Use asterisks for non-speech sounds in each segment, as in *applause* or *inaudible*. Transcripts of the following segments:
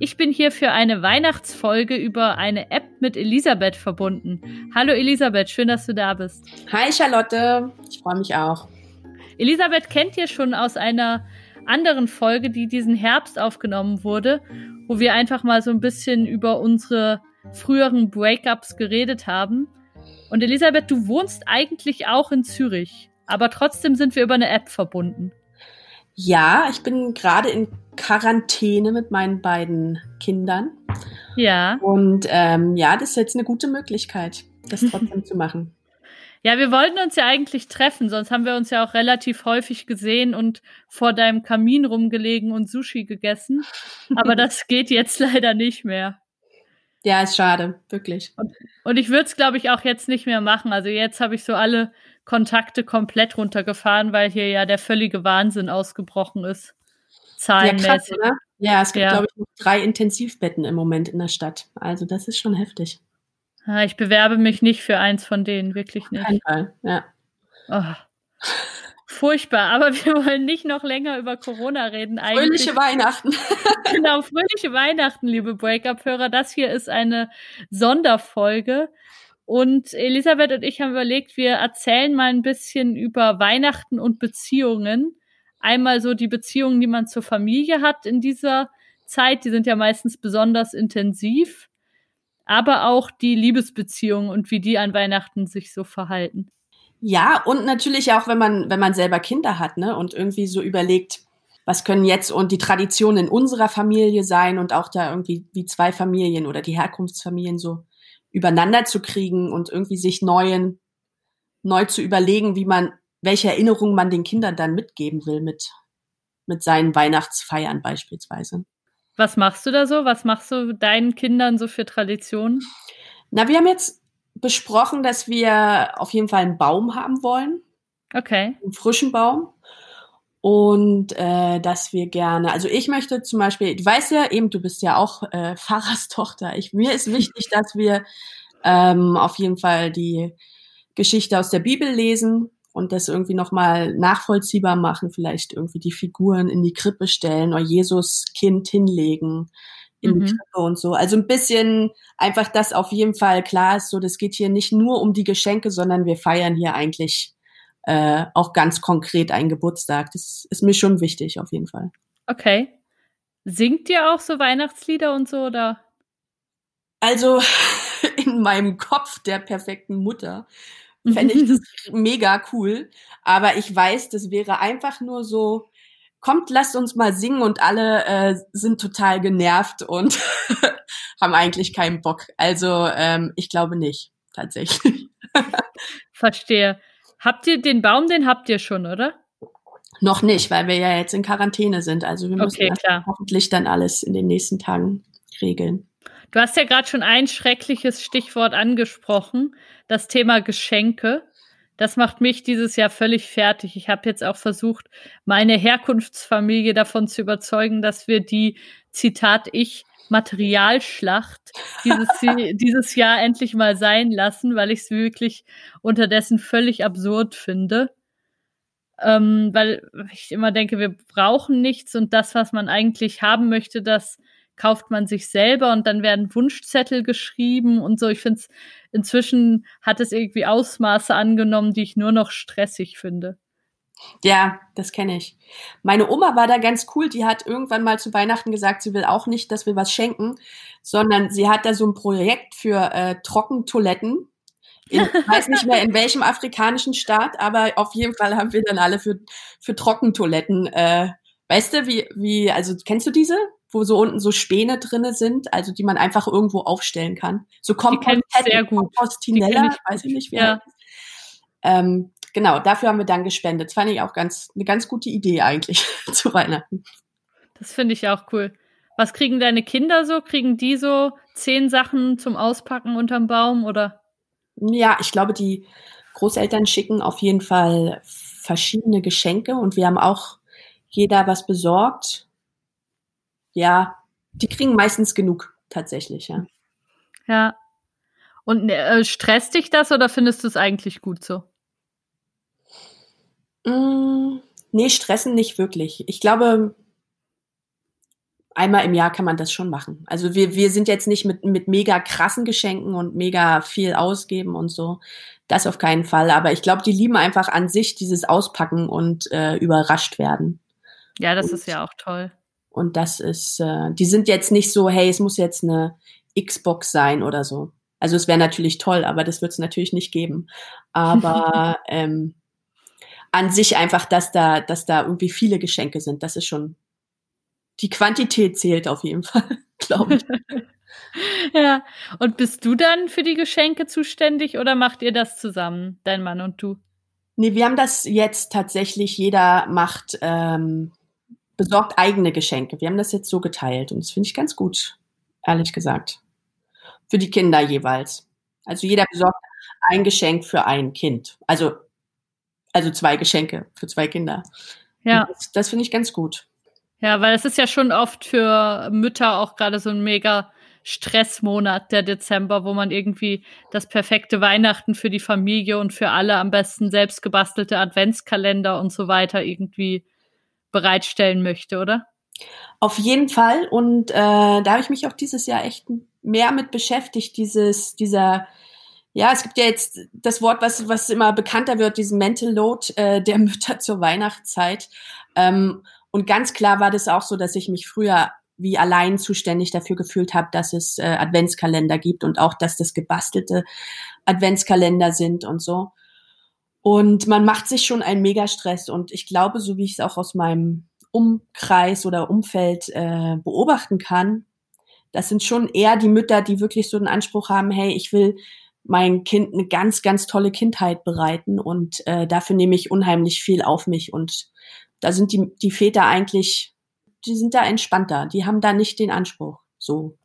Ich bin hier für eine Weihnachtsfolge über eine App mit Elisabeth verbunden. Hallo Elisabeth, schön, dass du da bist. Hi Charlotte, ich freue mich auch. Elisabeth kennt ihr schon aus einer anderen Folge, die diesen Herbst aufgenommen wurde, wo wir einfach mal so ein bisschen über unsere früheren Breakups geredet haben. Und Elisabeth, du wohnst eigentlich auch in Zürich, aber trotzdem sind wir über eine App verbunden. Ja, ich bin gerade in Quarantäne mit meinen beiden Kindern. Ja. Und ähm, ja, das ist jetzt eine gute Möglichkeit, das *laughs* trotzdem zu machen. Ja, wir wollten uns ja eigentlich treffen, sonst haben wir uns ja auch relativ häufig gesehen und vor deinem Kamin rumgelegen und Sushi gegessen. Aber *laughs* das geht jetzt leider nicht mehr. Ja, ist schade, wirklich. Und, und ich würde es, glaube ich, auch jetzt nicht mehr machen. Also jetzt habe ich so alle Kontakte komplett runtergefahren, weil hier ja der völlige Wahnsinn ausgebrochen ist. Zahlenmäßig. Ja, krass, oder? ja es gibt, ja. glaube ich, noch drei Intensivbetten im Moment in der Stadt. Also das ist schon heftig. Ich bewerbe mich nicht für eins von denen, wirklich nicht. Kein Fall, ja. Oh. Furchtbar, aber *laughs* wir wollen nicht noch länger über Corona reden. Eigentlich. Fröhliche Weihnachten. *laughs* genau, fröhliche Weihnachten, liebe Breakup-Hörer. Das hier ist eine Sonderfolge. Und Elisabeth und ich haben überlegt, wir erzählen mal ein bisschen über Weihnachten und Beziehungen. Einmal so die Beziehungen, die man zur Familie hat in dieser Zeit. Die sind ja meistens besonders intensiv aber auch die Liebesbeziehungen und wie die an Weihnachten sich so verhalten. Ja, und natürlich auch, wenn man, wenn man selber Kinder hat, ne, und irgendwie so überlegt, was können jetzt und die Traditionen in unserer Familie sein und auch da irgendwie wie zwei Familien oder die Herkunftsfamilien so übereinander zu kriegen und irgendwie sich neuen, neu zu überlegen, wie man, welche Erinnerungen man den Kindern dann mitgeben will mit, mit seinen Weihnachtsfeiern beispielsweise. Was machst du da so? Was machst du deinen Kindern so für Traditionen? Na, wir haben jetzt besprochen, dass wir auf jeden Fall einen Baum haben wollen. Okay. Einen frischen Baum. Und äh, dass wir gerne, also ich möchte zum Beispiel, du weißt ja eben, du bist ja auch äh, *laughs* Pfarrerstochter. Ich, mir ist wichtig, dass wir ähm, auf jeden Fall die Geschichte aus der Bibel lesen und das irgendwie nochmal nachvollziehbar machen, vielleicht irgendwie die Figuren in die Krippe stellen oder Jesus Kind hinlegen in mhm. die Krippe und so. Also ein bisschen einfach, dass auf jeden Fall klar ist, so das geht hier nicht nur um die Geschenke, sondern wir feiern hier eigentlich äh, auch ganz konkret einen Geburtstag. Das ist mir schon wichtig, auf jeden Fall. Okay. Singt ihr auch so Weihnachtslieder und so, oder? Also *laughs* in meinem Kopf der perfekten Mutter fände ich *laughs* das mega cool. Aber ich weiß, das wäre einfach nur so, kommt, lasst uns mal singen und alle äh, sind total genervt und *laughs* haben eigentlich keinen Bock. Also ähm, ich glaube nicht, tatsächlich. *laughs* Verstehe. Habt ihr den Baum, den habt ihr schon, oder? Noch nicht, weil wir ja jetzt in Quarantäne sind. Also wir müssen okay, hoffentlich dann alles in den nächsten Tagen regeln. Du hast ja gerade schon ein schreckliches Stichwort angesprochen, das Thema Geschenke. Das macht mich dieses Jahr völlig fertig. Ich habe jetzt auch versucht, meine Herkunftsfamilie davon zu überzeugen, dass wir die, Zitat ich, Materialschlacht dieses, *laughs* dieses Jahr endlich mal sein lassen, weil ich es wirklich unterdessen völlig absurd finde. Ähm, weil ich immer denke, wir brauchen nichts und das, was man eigentlich haben möchte, das kauft man sich selber und dann werden Wunschzettel geschrieben und so. Ich finde es, inzwischen hat es irgendwie Ausmaße angenommen, die ich nur noch stressig finde. Ja, das kenne ich. Meine Oma war da ganz cool. Die hat irgendwann mal zu Weihnachten gesagt, sie will auch nicht, dass wir was schenken, sondern sie hat da so ein Projekt für äh, Trockentoiletten. Ich *laughs* weiß nicht mehr in welchem afrikanischen Staat, aber auf jeden Fall haben wir dann alle für, für Trockentoiletten. Äh, weißt du, wie, wie, also kennst du diese? Wo so unten so Späne drinne sind, also die man einfach irgendwo aufstellen kann. So gut. Kompostinella, ich, weiß ich nicht, wer. Ja. Ähm, genau, dafür haben wir dann gespendet. Das fand ich auch ganz, eine ganz gute Idee eigentlich *laughs* zu Weihnachten. Das finde ich auch cool. Was kriegen deine Kinder so? Kriegen die so zehn Sachen zum Auspacken unterm Baum oder? Ja, ich glaube, die Großeltern schicken auf jeden Fall verschiedene Geschenke und wir haben auch jeder was besorgt. Ja, die kriegen meistens genug tatsächlich, ja. Ja. Und äh, stresst dich das oder findest du es eigentlich gut so? Mm, nee, stressen nicht wirklich. Ich glaube, einmal im Jahr kann man das schon machen. Also wir, wir sind jetzt nicht mit, mit mega krassen Geschenken und mega viel ausgeben und so. Das auf keinen Fall. Aber ich glaube, die lieben einfach an sich dieses Auspacken und äh, überrascht werden. Ja, das und, ist ja auch toll. Und das ist, äh, die sind jetzt nicht so, hey, es muss jetzt eine Xbox sein oder so. Also es wäre natürlich toll, aber das wird es natürlich nicht geben. Aber *laughs* ähm, an sich einfach, dass da, dass da irgendwie viele Geschenke sind, das ist schon, die Quantität zählt auf jeden *laughs* Fall, glaube ich. *laughs* ja, und bist du dann für die Geschenke zuständig oder macht ihr das zusammen, dein Mann und du? Nee, wir haben das jetzt tatsächlich, jeder macht, ähm, besorgt eigene Geschenke. Wir haben das jetzt so geteilt und das finde ich ganz gut, ehrlich gesagt. Für die Kinder jeweils. Also jeder besorgt ein Geschenk für ein Kind. Also, also zwei Geschenke für zwei Kinder. Ja. das, das finde ich ganz gut. Ja, weil es ist ja schon oft für Mütter auch gerade so ein mega Stressmonat, der Dezember, wo man irgendwie das perfekte Weihnachten für die Familie und für alle am besten selbst gebastelte Adventskalender und so weiter irgendwie bereitstellen möchte, oder? Auf jeden Fall. Und äh, da habe ich mich auch dieses Jahr echt mehr mit beschäftigt, dieses, dieser, ja, es gibt ja jetzt das Wort, was, was immer bekannter wird, diesen Mental Load äh, der *laughs* Mütter zur Weihnachtszeit. Ähm, und ganz klar war das auch so, dass ich mich früher wie allein zuständig dafür gefühlt habe, dass es äh, Adventskalender gibt und auch, dass das gebastelte Adventskalender sind und so. Und man macht sich schon einen Megastress. Und ich glaube, so wie ich es auch aus meinem Umkreis oder Umfeld äh, beobachten kann, das sind schon eher die Mütter, die wirklich so den Anspruch haben, hey, ich will mein Kind eine ganz, ganz tolle Kindheit bereiten und äh, dafür nehme ich unheimlich viel auf mich und da sind die, die Väter eigentlich, die sind da entspannter, die haben da nicht den Anspruch. So.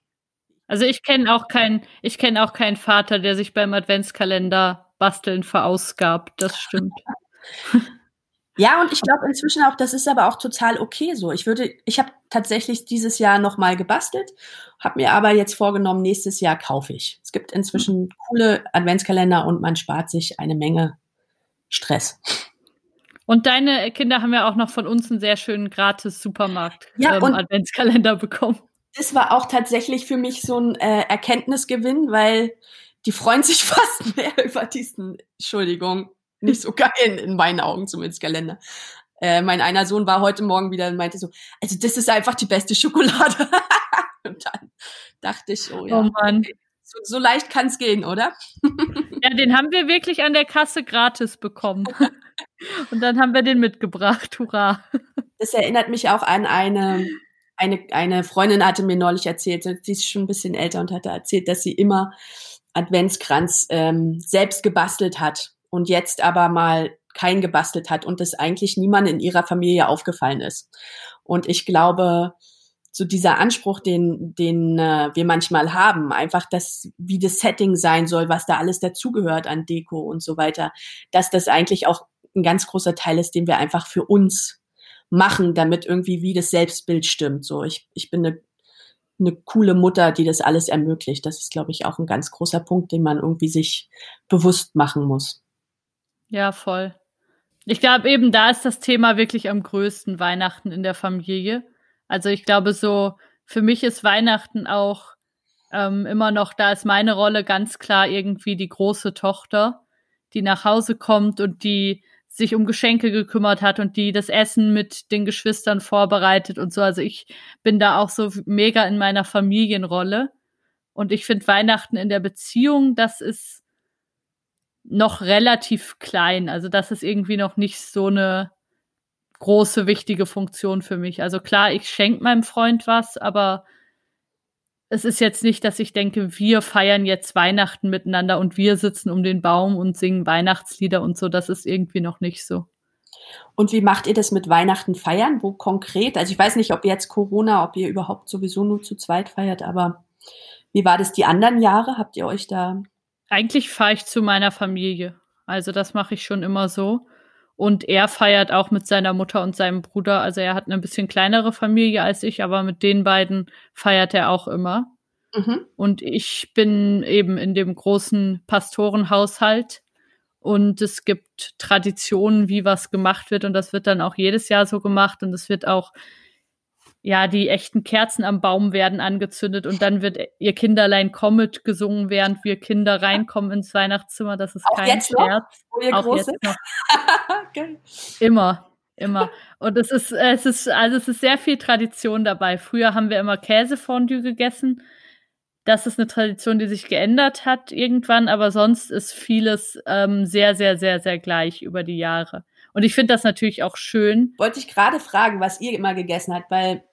Also ich kenne auch keinen, ich kenne auch keinen Vater, der sich beim Adventskalender basteln verausgabt. Das stimmt. *laughs* Ja, und ich glaube inzwischen auch, das ist aber auch total okay so. Ich würde, ich habe tatsächlich dieses Jahr nochmal gebastelt, habe mir aber jetzt vorgenommen, nächstes Jahr kaufe ich. Es gibt inzwischen coole Adventskalender und man spart sich eine Menge Stress. Und deine Kinder haben ja auch noch von uns einen sehr schönen gratis Supermarkt ja, ähm, Adventskalender bekommen. Das war auch tatsächlich für mich so ein äh, Erkenntnisgewinn, weil die freuen sich *laughs* fast mehr über diesen, Entschuldigung, nicht so geil in meinen Augen zumindest Kalender. Äh, mein einer Sohn war heute Morgen wieder und meinte so, also das ist einfach die beste Schokolade. *laughs* und dann dachte ich, oh ja, oh Mann. So, so leicht kann es gehen, oder? *laughs* ja, den haben wir wirklich an der Kasse gratis bekommen. Und dann haben wir den mitgebracht. Hurra. Das erinnert mich auch an eine, eine, eine Freundin hatte mir neulich erzählt, die ist schon ein bisschen älter und hatte erzählt, dass sie immer Adventskranz ähm, selbst gebastelt hat und jetzt aber mal kein gebastelt hat und das eigentlich niemand in ihrer Familie aufgefallen ist. Und ich glaube, so dieser Anspruch, den, den äh, wir manchmal haben, einfach das, wie das Setting sein soll, was da alles dazugehört an Deko und so weiter, dass das eigentlich auch ein ganz großer Teil ist, den wir einfach für uns machen, damit irgendwie wie das Selbstbild stimmt. So, ich, ich bin eine, eine coole Mutter, die das alles ermöglicht. Das ist, glaube ich, auch ein ganz großer Punkt, den man irgendwie sich bewusst machen muss. Ja, voll. Ich glaube, eben da ist das Thema wirklich am größten Weihnachten in der Familie also ich glaube, so für mich ist Weihnachten auch ähm, immer noch, da ist meine Rolle ganz klar irgendwie die große Tochter, die nach Hause kommt und die sich um Geschenke gekümmert hat und die das Essen mit den Geschwistern vorbereitet und so. Also ich bin da auch so mega in meiner Familienrolle. Und ich finde Weihnachten in der Beziehung, das ist noch relativ klein. Also das ist irgendwie noch nicht so eine große, wichtige Funktion für mich. Also klar, ich schenke meinem Freund was, aber es ist jetzt nicht, dass ich denke, wir feiern jetzt Weihnachten miteinander und wir sitzen um den Baum und singen Weihnachtslieder und so. Das ist irgendwie noch nicht so. Und wie macht ihr das mit Weihnachten feiern? Wo konkret? Also ich weiß nicht, ob jetzt Corona, ob ihr überhaupt sowieso nur zu zweit feiert, aber wie war das die anderen Jahre? Habt ihr euch da? Eigentlich fahre ich zu meiner Familie. Also das mache ich schon immer so. Und er feiert auch mit seiner Mutter und seinem Bruder. Also er hat eine bisschen kleinere Familie als ich, aber mit den beiden feiert er auch immer. Mhm. Und ich bin eben in dem großen Pastorenhaushalt. Und es gibt Traditionen, wie was gemacht wird. Und das wird dann auch jedes Jahr so gemacht. Und es wird auch ja, die echten Kerzen am Baum werden angezündet und dann wird ihr Kinderlein kommet gesungen, während wir Kinder reinkommen ins Weihnachtszimmer. Das ist auch kein jetzt Scherz. Noch, auch jetzt noch. Immer, immer. Und es ist, es ist, also es ist sehr viel Tradition dabei. Früher haben wir immer Käsefondue gegessen. Das ist eine Tradition, die sich geändert hat irgendwann, aber sonst ist vieles ähm, sehr, sehr, sehr, sehr gleich über die Jahre. Und ich finde das natürlich auch schön. Wollte ich gerade fragen, was ihr immer gegessen habt, weil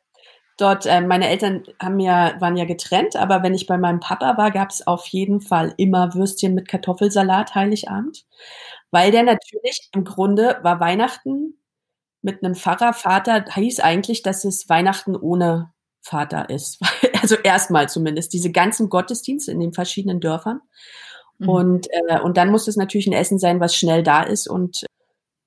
dort, äh, meine Eltern haben ja, waren ja getrennt, aber wenn ich bei meinem Papa war, gab es auf jeden Fall immer Würstchen mit Kartoffelsalat Heiligabend. Weil der natürlich im Grunde war Weihnachten mit einem Pfarrer. Vater hieß eigentlich, dass es Weihnachten ohne Vater ist. *laughs* Also erstmal zumindest. Diese ganzen Gottesdienste in den verschiedenen Dörfern. Mhm. Und, äh, und dann muss es natürlich ein Essen sein, was schnell da ist und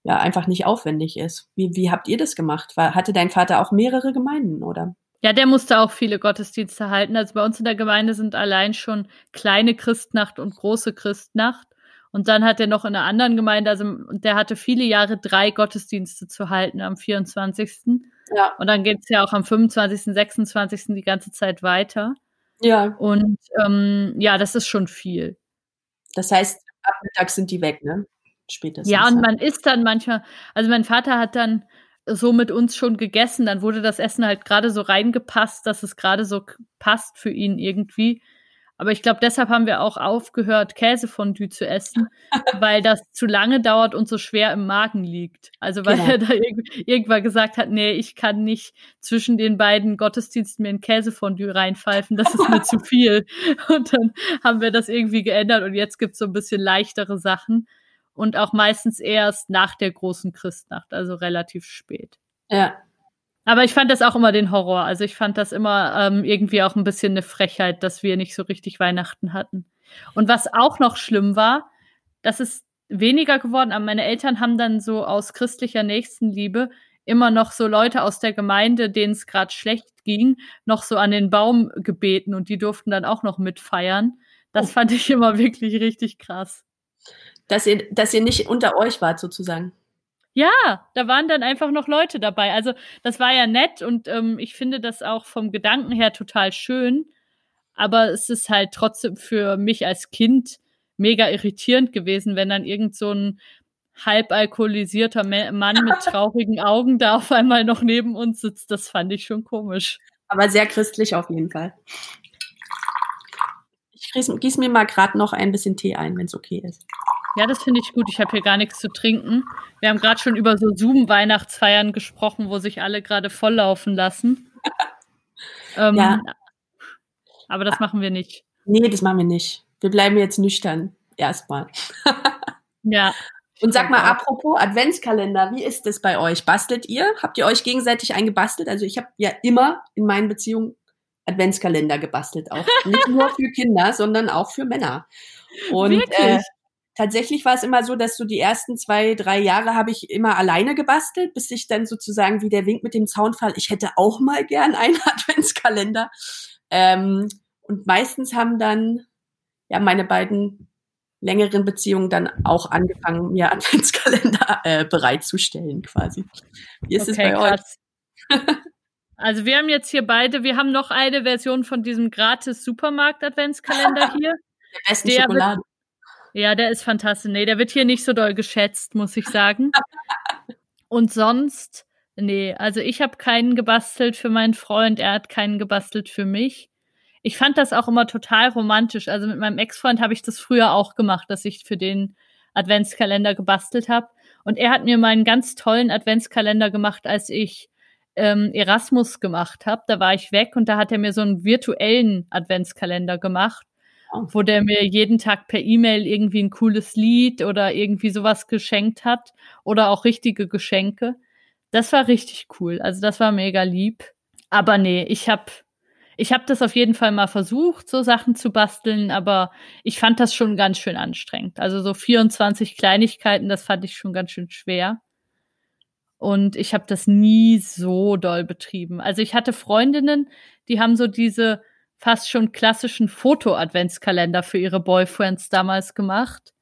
ja einfach nicht aufwendig ist. Wie, wie habt ihr das gemacht? War, hatte dein Vater auch mehrere Gemeinden, oder? Ja, der musste auch viele Gottesdienste halten. Also bei uns in der Gemeinde sind allein schon kleine Christnacht und große Christnacht. Und dann hat er noch in einer anderen Gemeinde, also der hatte viele Jahre drei Gottesdienste zu halten am 24. Ja. Und dann geht's ja auch am 25., 26. die ganze Zeit weiter. Ja. Und ähm, ja, das ist schon viel. Das heißt, ab Mittag sind die weg, ne? Spätestens. Ja, und man isst dann manchmal, also mein Vater hat dann so mit uns schon gegessen. Dann wurde das Essen halt gerade so reingepasst, dass es gerade so passt für ihn irgendwie. Aber ich glaube, deshalb haben wir auch aufgehört, Käsefondue zu essen, *laughs* weil das zu lange dauert und so schwer im Magen liegt. Also weil genau. er da irg irgendwann gesagt hat, nee, ich kann nicht zwischen den beiden Gottesdiensten mir ein Käsefondue reinpfeifen, das ist mir *laughs* zu viel. Und dann haben wir das irgendwie geändert und jetzt gibt's so ein bisschen leichtere Sachen und auch meistens erst nach der großen Christnacht, also relativ spät. Ja. Aber ich fand das auch immer den Horror. Also ich fand das immer ähm, irgendwie auch ein bisschen eine Frechheit, dass wir nicht so richtig Weihnachten hatten. Und was auch noch schlimm war, das ist weniger geworden, aber meine Eltern haben dann so aus christlicher Nächstenliebe immer noch so Leute aus der Gemeinde, denen es gerade schlecht ging, noch so an den Baum gebeten und die durften dann auch noch mitfeiern. Das oh. fand ich immer wirklich richtig krass dass ihr, dass ihr nicht unter euch wart sozusagen. Ja, da waren dann einfach noch Leute dabei. Also das war ja nett und ähm, ich finde das auch vom Gedanken her total schön. Aber es ist halt trotzdem für mich als Kind mega irritierend gewesen, wenn dann irgend so ein halb alkoholisierter Mann mit *laughs* traurigen Augen da auf einmal noch neben uns sitzt. Das fand ich schon komisch. Aber sehr christlich auf jeden Fall. Ich gieße mir mal gerade noch ein bisschen Tee ein, wenn es okay ist. Ja, das finde ich gut. Ich habe hier gar nichts zu trinken. Wir haben gerade schon über so Zoom-Weihnachtsfeiern gesprochen, wo sich alle gerade volllaufen lassen. *laughs* ähm, ja. Aber das machen wir nicht. Nee, das machen wir nicht. Wir bleiben jetzt nüchtern. Erstmal. *laughs* ja. Und sag mal, apropos Adventskalender, wie ist es bei euch? Bastelt ihr? Habt ihr euch gegenseitig eingebastelt? Also ich habe ja immer in meinen Beziehungen Adventskalender gebastelt, auch nicht nur für Kinder, sondern auch für Männer. Und Wirklich? Äh, tatsächlich war es immer so, dass so die ersten zwei, drei Jahre habe ich immer alleine gebastelt, bis ich dann sozusagen wie der Wink mit dem Zaunfall, ich hätte auch mal gern einen *laughs* Adventskalender. Ähm, und meistens haben dann ja meine beiden längeren Beziehungen dann auch angefangen, mir *laughs* Adventskalender äh, bereitzustellen, quasi. Wie ist okay, es bei krass. euch? also wir haben jetzt hier beide, wir haben noch eine Version von diesem gratis Supermarkt Adventskalender *laughs* hier. Der besten der Schokolade. Ja, der ist fantastisch. Nee, der wird hier nicht so doll geschätzt, muss ich sagen. Und sonst, nee, also ich habe keinen gebastelt für meinen Freund, er hat keinen gebastelt für mich. Ich fand das auch immer total romantisch. Also mit meinem Ex-Freund habe ich das früher auch gemacht, dass ich für den Adventskalender gebastelt habe. Und er hat mir meinen ganz tollen Adventskalender gemacht, als ich ähm, Erasmus gemacht habe. Da war ich weg und da hat er mir so einen virtuellen Adventskalender gemacht wo der mir jeden Tag per E-Mail irgendwie ein cooles Lied oder irgendwie sowas geschenkt hat oder auch richtige Geschenke. Das war richtig cool. Also das war mega lieb. Aber nee, ich hab, ich habe das auf jeden Fall mal versucht, so Sachen zu basteln, aber ich fand das schon ganz schön anstrengend. Also so 24 Kleinigkeiten, das fand ich schon ganz schön schwer. Und ich habe das nie so doll betrieben. Also ich hatte Freundinnen, die haben so diese fast schon klassischen Foto-Adventskalender für ihre Boyfriends damals gemacht.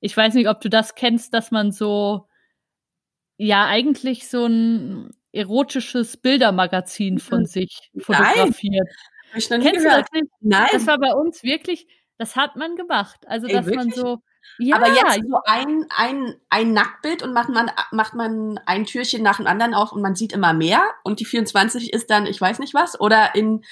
Ich weiß nicht, ob du das kennst, dass man so, ja, eigentlich so ein erotisches Bildermagazin von sich fotografiert. Nein, Kennst gehört. du das nicht? Nein. Das war bei uns wirklich, das hat man gemacht. Also, Ey, dass wirklich? man so, ja. Aber jetzt so ein, ein, ein Nacktbild und macht man, macht man ein Türchen nach dem anderen auf und man sieht immer mehr und die 24 ist dann, ich weiß nicht was, oder in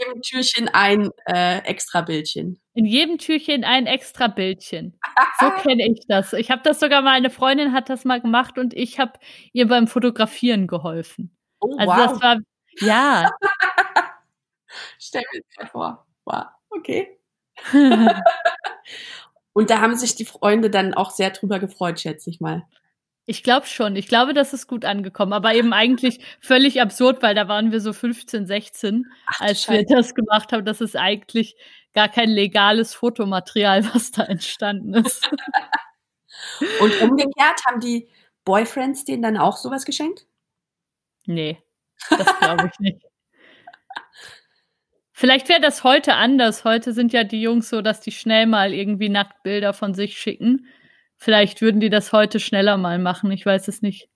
jedem Türchen ein äh, extra Bildchen. In jedem Türchen ein extra Bildchen. So *laughs* kenne ich das. Ich habe das sogar mal, eine Freundin hat das mal gemacht und ich habe ihr beim Fotografieren geholfen. Oh, also wow. das war, ja. *laughs* Stell mir das vor. Wow, okay. *laughs* und da haben sich die Freunde dann auch sehr drüber gefreut, schätze ich mal. Ich glaube schon. Ich glaube, das ist gut angekommen. Aber eben eigentlich völlig absurd, weil da waren wir so 15, 16, Ach, als wir das gemacht haben. Das ist eigentlich gar kein legales Fotomaterial, *laughs* was da entstanden ist. Und umgekehrt haben die Boyfriends denen dann auch sowas geschenkt? Nee, das glaube ich nicht. Vielleicht wäre das heute anders. Heute sind ja die Jungs so, dass die schnell mal irgendwie Nacktbilder von sich schicken. Vielleicht würden die das heute schneller mal machen, ich weiß es nicht.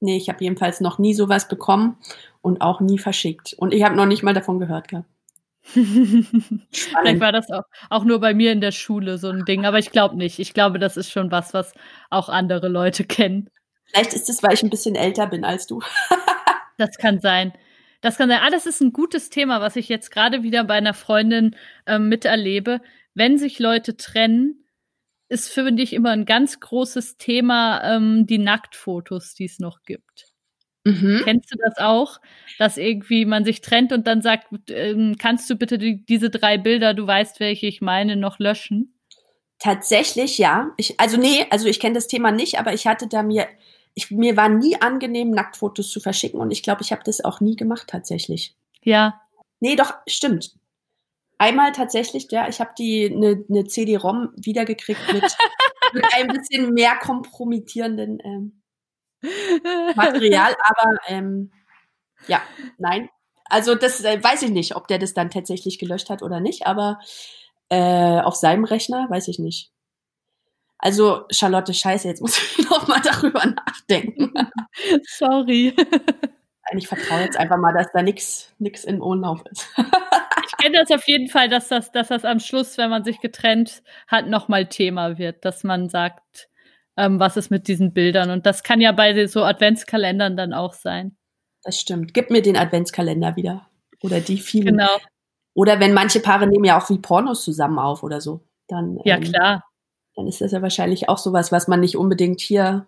Nee, ich habe jedenfalls noch nie sowas bekommen und auch nie verschickt. Und ich habe noch nicht mal davon gehört gehabt. *laughs* Vielleicht war das auch, auch nur bei mir in der Schule so ein Ding, aber ich glaube nicht. Ich glaube, das ist schon was, was auch andere Leute kennen. Vielleicht ist es, weil ich ein bisschen älter bin als du. *laughs* das kann sein. Das kann sein. Ah, das ist ein gutes Thema, was ich jetzt gerade wieder bei einer Freundin äh, miterlebe. Wenn sich Leute trennen, ist für dich immer ein ganz großes Thema ähm, die Nacktfotos, die es noch gibt. Mhm. Kennst du das auch, dass irgendwie man sich trennt und dann sagt, ähm, kannst du bitte die, diese drei Bilder, du weißt, welche ich meine, noch löschen? Tatsächlich, ja. Ich, also nee, also ich kenne das Thema nicht, aber ich hatte da mir, ich, mir war nie angenehm, Nacktfotos zu verschicken und ich glaube, ich habe das auch nie gemacht tatsächlich. Ja. Nee, doch, stimmt. Einmal tatsächlich, ja, ich habe die eine ne, CD-ROM wiedergekriegt mit, *laughs* mit ein bisschen mehr kompromittierenden ähm, Material, aber ähm, ja, nein. Also das äh, weiß ich nicht, ob der das dann tatsächlich gelöscht hat oder nicht, aber äh, auf seinem Rechner weiß ich nicht. Also Charlotte, scheiße, jetzt muss ich *laughs* noch mal darüber nachdenken. Sorry. Ich vertraue jetzt einfach mal, dass da nichts nix im Umlauf ist *laughs* kenne das auf jeden Fall, dass das, dass das am Schluss, wenn man sich getrennt hat, nochmal Thema wird, dass man sagt, ähm, was ist mit diesen Bildern. Und das kann ja bei so Adventskalendern dann auch sein. Das stimmt. Gib mir den Adventskalender wieder. Oder die vielen. Genau. Oder wenn manche Paare nehmen ja auch wie Pornos zusammen auf oder so. Dann, ja, ähm, klar. Dann ist das ja wahrscheinlich auch sowas, was man nicht unbedingt hier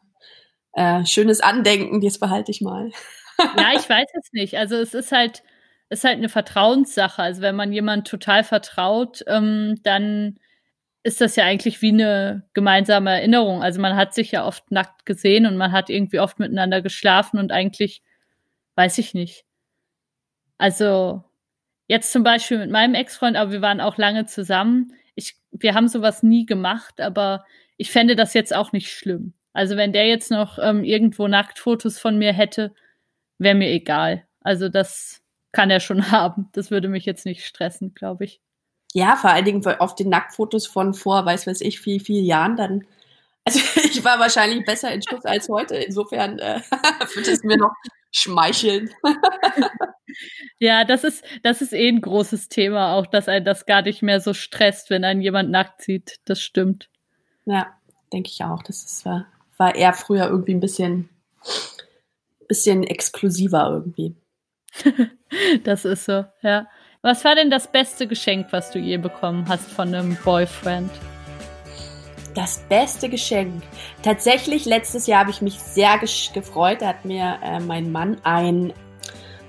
äh, schönes Andenken, das behalte ich mal. ja, *laughs* ich weiß es nicht. Also es ist halt, ist halt eine Vertrauenssache. Also wenn man jemand total vertraut, ähm, dann ist das ja eigentlich wie eine gemeinsame Erinnerung. Also man hat sich ja oft nackt gesehen und man hat irgendwie oft miteinander geschlafen und eigentlich weiß ich nicht. Also jetzt zum Beispiel mit meinem Ex-Freund, aber wir waren auch lange zusammen. Ich, wir haben sowas nie gemacht, aber ich fände das jetzt auch nicht schlimm. Also wenn der jetzt noch ähm, irgendwo Nacktfotos von mir hätte, wäre mir egal. Also das kann er schon *laughs* haben. Das würde mich jetzt nicht stressen, glaube ich. Ja, vor allen Dingen auf den Nacktfotos von vor, weiß weiß ich, viel, viel Jahren, dann also *laughs* ich war wahrscheinlich besser in Schuss als heute. Insofern äh, *laughs* würde es mir noch schmeicheln. ja, das ist, das ist eh ein großes Thema, auch dass ein das gar nicht mehr so stresst, wenn ein jemand nackt sieht. Das stimmt. Ja, denke ich auch. Das ist, war, war eher früher irgendwie ein bisschen, bisschen exklusiver irgendwie. *laughs* das ist so, ja. Was war denn das beste Geschenk, was du je bekommen hast von einem Boyfriend? Das beste Geschenk. Tatsächlich, letztes Jahr habe ich mich sehr gefreut. Da hat mir äh, mein Mann ein,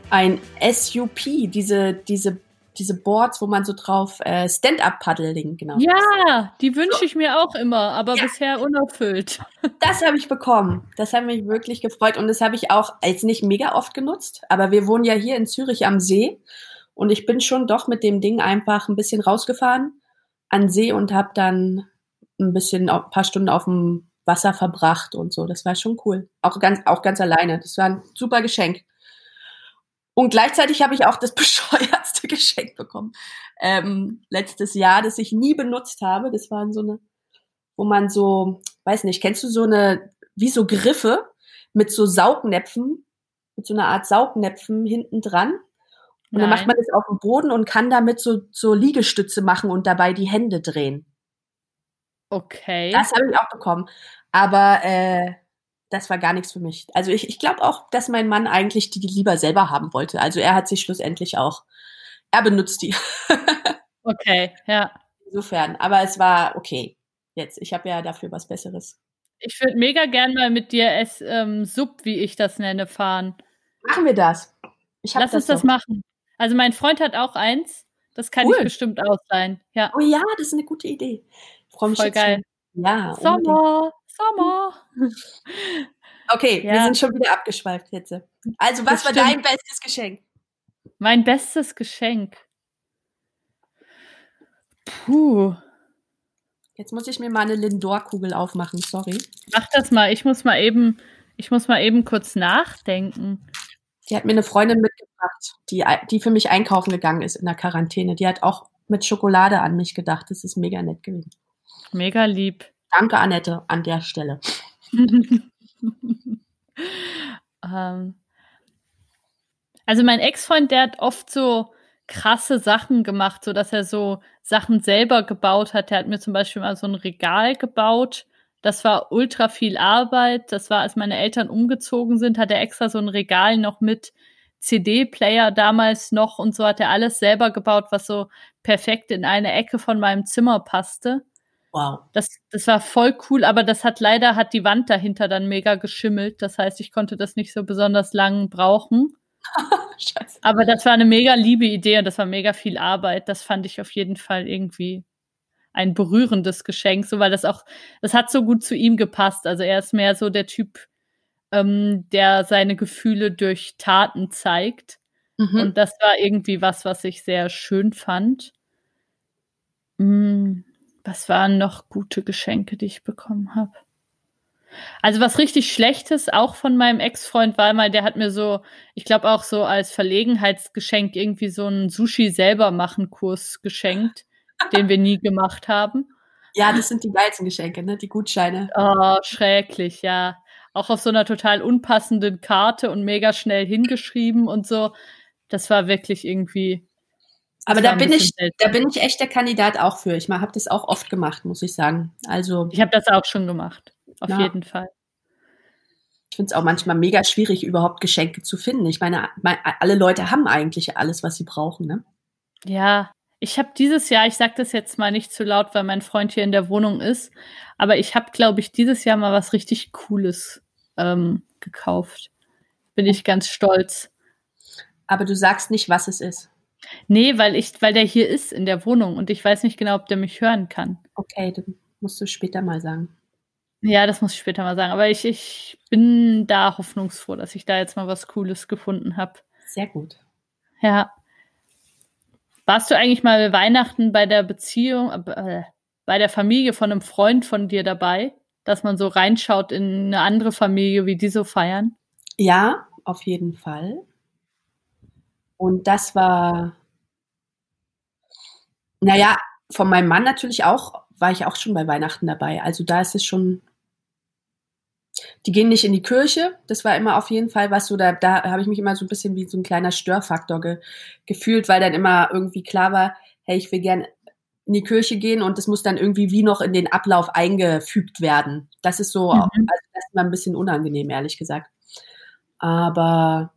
ein SUP, diese, diese diese Boards, wo man so drauf äh, Stand-up-Paddling, genau. Ja, die wünsche ich mir auch immer, aber ja. bisher unerfüllt. *laughs* Das habe ich bekommen. Das hat mich wirklich gefreut und das habe ich auch als nicht mega oft genutzt, aber wir wohnen ja hier in Zürich am See Und ich bin schon doch mit dem Ding einfach ein bisschen rausgefahren an See und habe dann ein bisschen, ein paar Stunden auf dem Wasser verbracht und so. Das war schon cool. Auch ganz, auch ganz alleine. Das war ein super Geschenk. Und gleichzeitig habe ich auch das *laughs* bescheuertste *laughs* Geschenk bekommen. Ähm, letztes Jahr, das ich nie benutzt habe. Das waren so eine, wo man so, weiß nicht, kennst du so eine, wie so Griffe mit so Saugnäpfen, mit so einer Art Saugnäpfen hinten dran. Und Nein. dann macht man das auf dem Boden und kann damit so, so Liegestütze machen und dabei die Hände drehen. Okay. Das habe ich auch bekommen. Aber äh, das war gar nichts für mich. Also ich, ich glaube auch, dass mein Mann eigentlich die, die lieber selber haben wollte. Also er hat sich schlussendlich auch, er benutzt die. *laughs* okay, ja. Insofern, aber es war okay. Jetzt, ich habe ja dafür was Besseres. Ich würde mega gern mal mit dir es ähm, Sub, wie ich das nenne, fahren. Machen wir das. Lass das uns das machen. Also mein Freund hat auch eins. Das kann cool. ich bestimmt ausleihen. Ja. Oh ja, das ist eine gute Idee. Ich freue mich Voll geil. Schon. Ja. Sommer. Sommer. Okay, ja. wir sind schon wieder abgeschweift jetzt. Also, was war dein bestes Geschenk? Mein bestes Geschenk. Puh. Jetzt muss ich mir mal eine Lindor-Kugel aufmachen, sorry. Mach das mal, ich muss mal eben, ich muss mal eben kurz nachdenken. Die hat mir eine Freundin mitgebracht, die, die für mich einkaufen gegangen ist in der Quarantäne. Die hat auch mit Schokolade an mich gedacht. Das ist mega nett gewesen. Mega lieb. Danke, Annette, an der Stelle. *laughs* ähm, also mein Ex-Freund, der hat oft so krasse Sachen gemacht, so dass er so Sachen selber gebaut hat. Der hat mir zum Beispiel mal so ein Regal gebaut. Das war ultra viel Arbeit. Das war, als meine Eltern umgezogen sind, hat er extra so ein Regal noch mit CD-Player damals noch und so hat er alles selber gebaut, was so perfekt in eine Ecke von meinem Zimmer passte. Wow. Das, das war voll cool, aber das hat leider hat die Wand dahinter dann mega geschimmelt. Das heißt, ich konnte das nicht so besonders lang brauchen. *laughs* Scheiße. Aber das war eine mega liebe Idee und das war mega viel Arbeit. Das fand ich auf jeden Fall irgendwie ein berührendes Geschenk, so weil das auch, das hat so gut zu ihm gepasst. Also er ist mehr so der Typ, ähm, der seine Gefühle durch Taten zeigt. Mhm. Und das war irgendwie was, was ich sehr schön fand. Mm, was waren noch gute Geschenke, die ich bekommen habe? Also was richtig Schlechtes, auch von meinem Ex-Freund war mal, der hat mir so, ich glaube auch so als Verlegenheitsgeschenk irgendwie so einen Sushi selber machen Kurs geschenkt, *laughs* den wir nie gemacht haben. Ja, das sind die geilsten Geschenke, ne? Die Gutscheine. Oh, schrecklich, ja. Auch auf so einer total unpassenden Karte und mega schnell hingeschrieben und so. Das war wirklich irgendwie aber da bin ich, da bin ich echt der Kandidat auch für. Ich habe das auch oft gemacht, muss ich sagen. Also ich habe das auch schon gemacht, auf ja. jeden Fall. Ich finde es auch manchmal mega schwierig, überhaupt Geschenke zu finden. Ich meine, alle Leute haben eigentlich alles, was sie brauchen, ne? Ja, ich habe dieses Jahr, ich sage das jetzt mal nicht zu laut, weil mein Freund hier in der Wohnung ist, aber ich habe, glaube ich, dieses Jahr mal was richtig Cooles ähm, gekauft. Bin ich ganz stolz. Aber du sagst nicht, was es ist. Nee, weil ich, weil der hier ist in der Wohnung und ich weiß nicht genau, ob der mich hören kann. Okay, dann musst du später mal sagen. Ja, das muss ich später mal sagen. Aber ich, ich bin da hoffnungsfroh, dass ich da jetzt mal was Cooles gefunden habe. Sehr gut. Ja. Warst du eigentlich mal Weihnachten bei der Beziehung, äh, bei der Familie von einem Freund von dir dabei, dass man so reinschaut in eine andere Familie, wie die so feiern? Ja, auf jeden Fall. Und das war, naja, von meinem Mann natürlich auch, war ich auch schon bei Weihnachten dabei. Also da ist es schon, die gehen nicht in die Kirche. Das war immer auf jeden Fall was so, da, da habe ich mich immer so ein bisschen wie so ein kleiner Störfaktor ge, gefühlt, weil dann immer irgendwie klar war, hey, ich will gern in die Kirche gehen und das muss dann irgendwie wie noch in den Ablauf eingefügt werden. Das ist so, mhm. also das ist immer ein bisschen unangenehm, ehrlich gesagt. Aber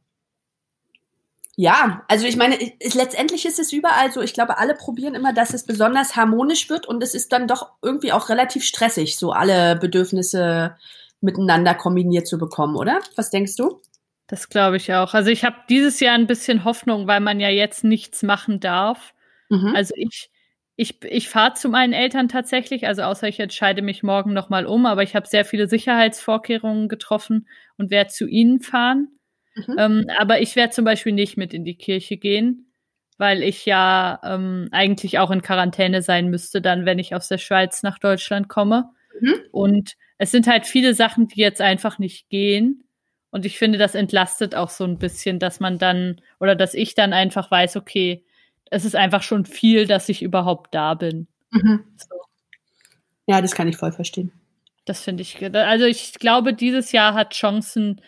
ja, also ich meine, ist, letztendlich ist es überall so. Ich glaube, alle probieren immer, dass es besonders harmonisch wird und es ist dann doch irgendwie auch relativ stressig, so alle Bedürfnisse miteinander kombiniert zu bekommen, oder? Was denkst du? Das glaube ich auch. Also ich habe dieses Jahr ein bisschen Hoffnung, weil man ja jetzt nichts machen darf. Mhm. Also ich, ich, ich fahre zu meinen Eltern tatsächlich, also außer ich entscheide mich morgen nochmal um, aber ich habe sehr viele Sicherheitsvorkehrungen getroffen und werde zu ihnen fahren. Mhm. Ähm, aber ich werde zum Beispiel nicht mit in die Kirche gehen, weil ich ja ähm, eigentlich auch in Quarantäne sein müsste, dann, wenn ich aus der Schweiz nach Deutschland komme. Mhm. Und es sind halt viele Sachen, die jetzt einfach nicht gehen. Und ich finde, das entlastet auch so ein bisschen, dass man dann oder dass ich dann einfach weiß, okay, es ist einfach schon viel, dass ich überhaupt da bin. Mhm. So. Ja, das kann ich voll verstehen. Das finde ich. Also ich glaube, dieses Jahr hat Chancen,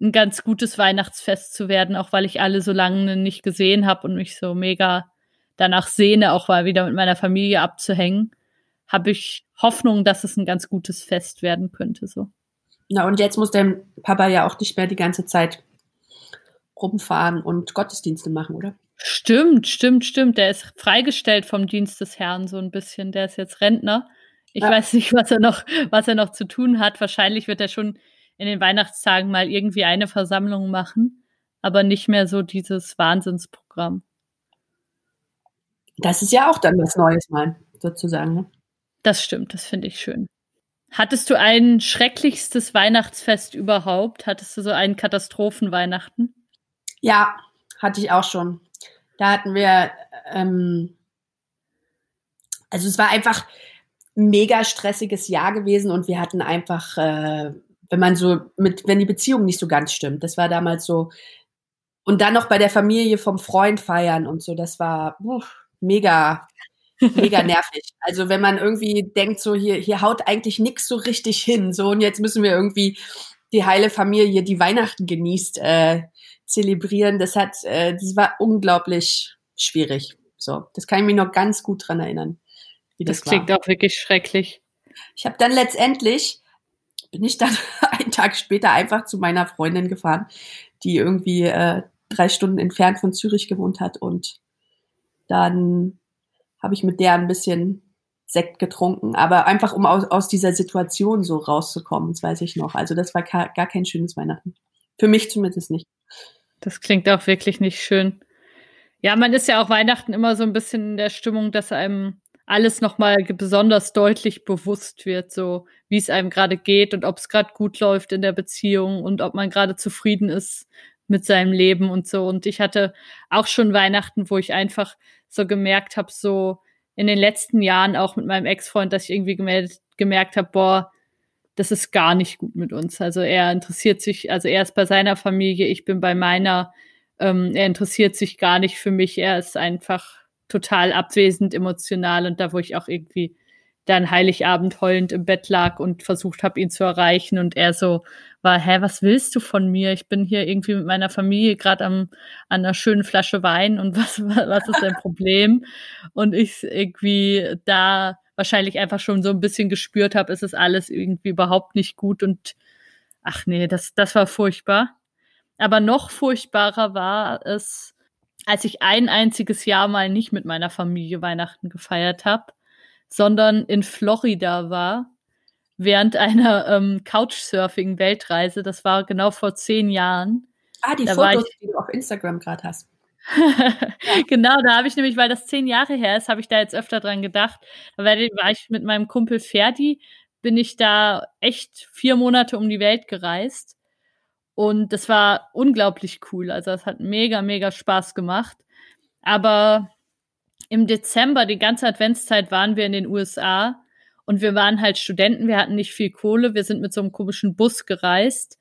ein ganz gutes Weihnachtsfest zu werden, auch weil ich alle so lange nicht gesehen habe und mich so mega danach sehne, auch mal wieder mit meiner Familie abzuhängen, habe ich Hoffnung, dass es ein ganz gutes Fest werden könnte. So. Na, und jetzt muss dein Papa ja auch nicht mehr die ganze Zeit rumfahren und Gottesdienste machen, oder? Stimmt, stimmt, stimmt. Der ist freigestellt vom Dienst des Herrn so ein bisschen. Der ist jetzt Rentner. Ich ja. weiß nicht, was er noch, was er noch zu tun hat. Wahrscheinlich wird er schon in den Weihnachtstagen mal irgendwie eine Versammlung machen, aber nicht mehr so dieses Wahnsinnsprogramm. Das ist ja auch dann was Neues mal, sozusagen. Ne? Das stimmt, das finde ich schön. Hattest du ein schrecklichstes Weihnachtsfest überhaupt? Hattest du so einen Katastrophenweihnachten? Ja, hatte ich auch schon. Da hatten wir, ähm, also es war einfach ein mega stressiges Jahr gewesen und wir hatten einfach äh, wenn man so mit, wenn die Beziehung nicht so ganz stimmt. Das war damals so. Und dann noch bei der Familie vom Freund feiern und so, das war uff, mega, mega nervig. Also wenn man irgendwie denkt, so hier, hier haut eigentlich nichts so richtig hin, so und jetzt müssen wir irgendwie die heile Familie, die Weihnachten genießt, äh, zelebrieren. Das hat, äh, das war unglaublich schwierig. So, das kann ich mich noch ganz gut dran erinnern. Wie das, das klingt auch wirklich schrecklich. Ich habe dann letztendlich bin ich dann *laughs* einen Tag später einfach zu meiner Freundin gefahren, die irgendwie äh, drei Stunden entfernt von Zürich gewohnt hat. Und dann habe ich mit der ein bisschen Sekt getrunken, aber einfach um aus, aus dieser Situation so rauszukommen, das weiß ich noch. Also das war gar kein schönes Weihnachten. Für mich zumindest nicht. Das klingt auch wirklich nicht schön. Ja, man ist ja auch Weihnachten immer so ein bisschen in der Stimmung, dass einem alles nochmal besonders deutlich bewusst wird, so wie es einem gerade geht und ob es gerade gut läuft in der Beziehung und ob man gerade zufrieden ist mit seinem Leben und so. Und ich hatte auch schon Weihnachten, wo ich einfach so gemerkt habe, so in den letzten Jahren auch mit meinem Ex-Freund, dass ich irgendwie gemeldet, gemerkt habe, boah, das ist gar nicht gut mit uns. Also er interessiert sich, also er ist bei seiner Familie, ich bin bei meiner. Ähm, er interessiert sich gar nicht für mich. Er ist einfach total abwesend emotional und da, wo ich auch irgendwie dann Heiligabend heulend im Bett lag und versucht habe, ihn zu erreichen und er so war, hä, was willst du von mir? Ich bin hier irgendwie mit meiner Familie gerade am an einer schönen Flasche Wein und was *laughs* was ist dein Problem? Und ich irgendwie da wahrscheinlich einfach schon so ein bisschen gespürt habe, es ist alles irgendwie überhaupt nicht gut und ach nee, das das war furchtbar. Aber noch furchtbarer war es als ich ein einziges Jahr mal nicht mit meiner Familie Weihnachten gefeiert habe, sondern in Florida war während einer ähm, Couchsurfing-Weltreise. Das war genau vor zehn Jahren. Ah, die da Fotos, ich, die du auf Instagram gerade hast. *laughs* genau, da habe ich nämlich, weil das zehn Jahre her ist, habe ich da jetzt öfter dran gedacht. Da war ich mit meinem Kumpel Ferdi, bin ich da echt vier Monate um die Welt gereist und das war unglaublich cool. Also es hat mega, mega Spaß gemacht. Aber im Dezember, die ganze Adventszeit, waren wir in den USA und wir waren halt Studenten, wir hatten nicht viel Kohle, wir sind mit so einem komischen Bus gereist.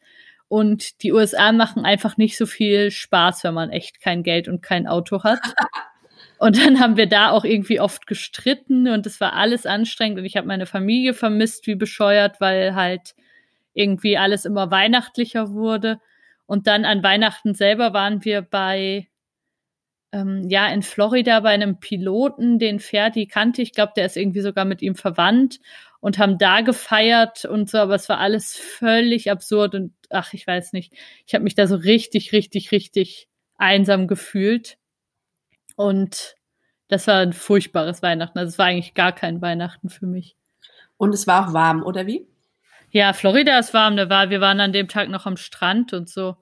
Und die USA machen einfach nicht so viel Spaß, wenn man echt kein Geld und kein Auto hat. *laughs* Und dann haben wir da auch irgendwie oft gestritten und es war alles anstrengend und ich habe meine Familie vermisst, wie bescheuert, weil halt irgendwie alles immer weihnachtlicher wurde. Und dann an Weihnachten selber waren wir bei, ähm, ja, in Florida bei einem Piloten, den Ferdi kannte. Ich glaube, der ist irgendwie sogar mit ihm verwandt und haben da gefeiert und so, aber es war alles völlig absurd und ach, ich weiß nicht. Ich habe mich da so richtig, richtig, richtig einsam gefühlt. Und das war ein furchtbares Weihnachten. Also es war eigentlich gar kein Weihnachten für mich. Und es war auch warm, oder wie? Ja, Florida ist warm, da war, wir waren an dem Tag noch am Strand und so.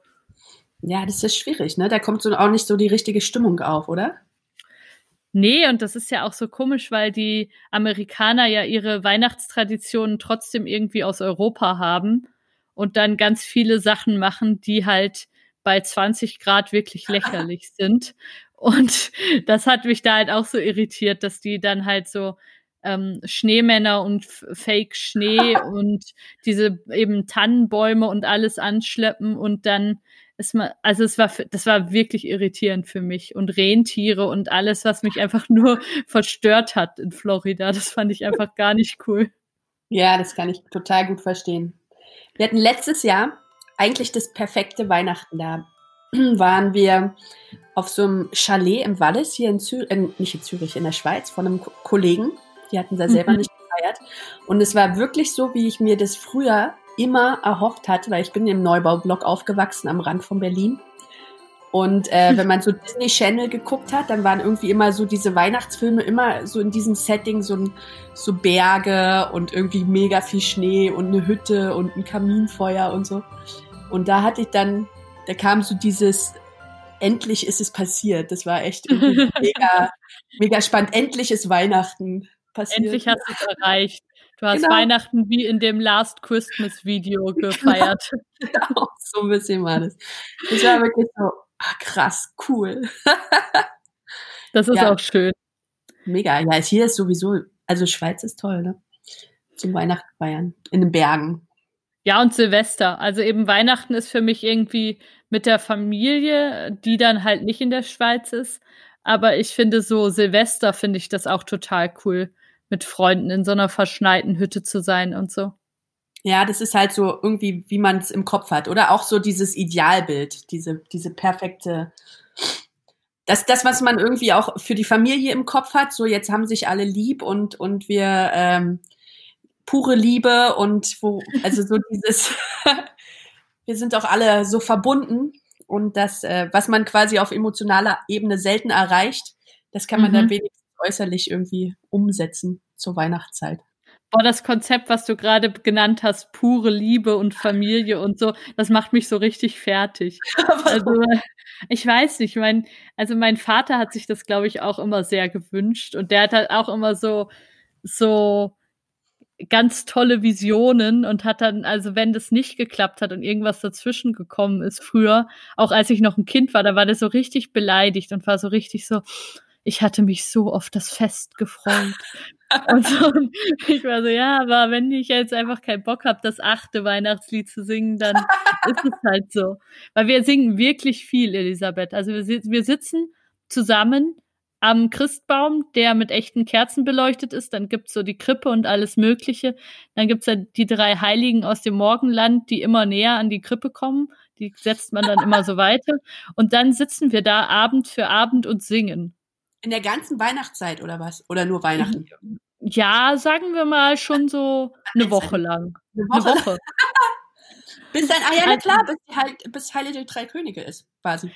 Ja, das ist schwierig, ne? Da kommt so auch nicht so die richtige Stimmung auf, oder? Nee, und das ist ja auch so komisch, weil die Amerikaner ja ihre Weihnachtstraditionen trotzdem irgendwie aus Europa haben und dann ganz viele Sachen machen, die halt bei 20 Grad wirklich *laughs* lächerlich sind. Und das hat mich da halt auch so irritiert, dass die dann halt so ähm, Schneemänner und Fake Schnee *laughs* und diese eben Tannenbäume und alles anschleppen und dann ist man, also es war, das war wirklich irritierend für mich und Rentiere und alles, was mich einfach *laughs* nur verstört hat in Florida. Das fand ich einfach *laughs* gar nicht cool. Ja, das kann ich total gut verstehen. Wir hatten letztes Jahr eigentlich das perfekte Weihnachten da. *clears throat* Waren wir auf so einem Chalet im Wallis hier in Zürich, äh, nicht in Zürich, in der Schweiz, von einem Ko Kollegen. Die hatten da selber mhm. nicht gefeiert. Und es war wirklich so, wie ich mir das früher immer erhofft hatte, weil ich bin im Neubaublock aufgewachsen am Rand von Berlin. Und äh, *laughs* wenn man so Disney Channel geguckt hat, dann waren irgendwie immer so diese Weihnachtsfilme immer so in diesem Setting, so, so Berge und irgendwie mega viel Schnee und eine Hütte und ein Kaminfeuer und so. Und da hatte ich dann, da kam so dieses, endlich ist es passiert. Das war echt *laughs* mega, mega spannend. Endlich ist Weihnachten passiert. Endlich hast du es erreicht. Du hast genau. Weihnachten wie in dem Last Christmas Video *laughs* gefeiert. *laughs* Genau, so ein bisschen war das. Das war wirklich so, ach, krass, cool. *laughs* das ist ja. auch schön. Mega. Ja, hier ist sowieso, also Schweiz ist toll, ne? Zum Weihnachten feiern. In den Bergen. Ja, und Silvester. Also eben Weihnachten ist für mich irgendwie mit der Familie, die dann halt nicht in der Schweiz ist. Aber ich finde so Silvester finde ich das auch total cool mit Freunden in so einer verschneiten Hütte zu sein und so. Ja, das ist halt so irgendwie, wie man es im Kopf hat. Oder auch so dieses Idealbild, diese, diese perfekte, das, das, was man irgendwie auch für die Familie im Kopf hat, so jetzt haben sich alle lieb und, und wir ähm, pure Liebe und wo, *laughs* also so dieses, *laughs* wir sind auch alle so verbunden und das, äh, was man quasi auf emotionaler Ebene selten erreicht, das kann man mhm. dann wenigstens äußerlich irgendwie umsetzen zur Weihnachtszeit. Boah, das Konzept, was du gerade genannt hast, pure Liebe und Familie und so, das macht mich so richtig fertig. *laughs* also, ich weiß nicht, mein, also mein Vater hat sich das, glaube ich, auch immer sehr gewünscht und der hat halt auch immer so, so ganz tolle Visionen und hat dann, also wenn das nicht geklappt hat und irgendwas dazwischen gekommen ist früher, auch als ich noch ein Kind war, da war der so richtig beleidigt und war so richtig so, ich hatte mich so auf das Fest gefreut. und so, *laughs* ich war so, ja, aber wenn ich jetzt einfach keinen Bock habe, das achte Weihnachtslied zu singen, dann ist es halt so. Weil wir singen wirklich viel, Elisabeth. Also wir, wir sitzen zusammen am Christbaum, der mit echten Kerzen beleuchtet ist. Dann gibt's so die Krippe und alles Mögliche. Dann gibt's ja die drei Heiligen aus dem Morgenland, die immer näher an die Krippe kommen. Die setzt man dann immer so weiter. Und dann sitzen wir da Abend für Abend und singen. In der ganzen Weihnachtszeit oder was? Oder nur Weihnachten? Ja, sagen wir mal schon so *laughs* eine Woche lang. Eine Woche. Eine Woche. *laughs* bis dann, ah ja, na also klar, bis, halt, bis Heilige Drei Könige ist, quasi.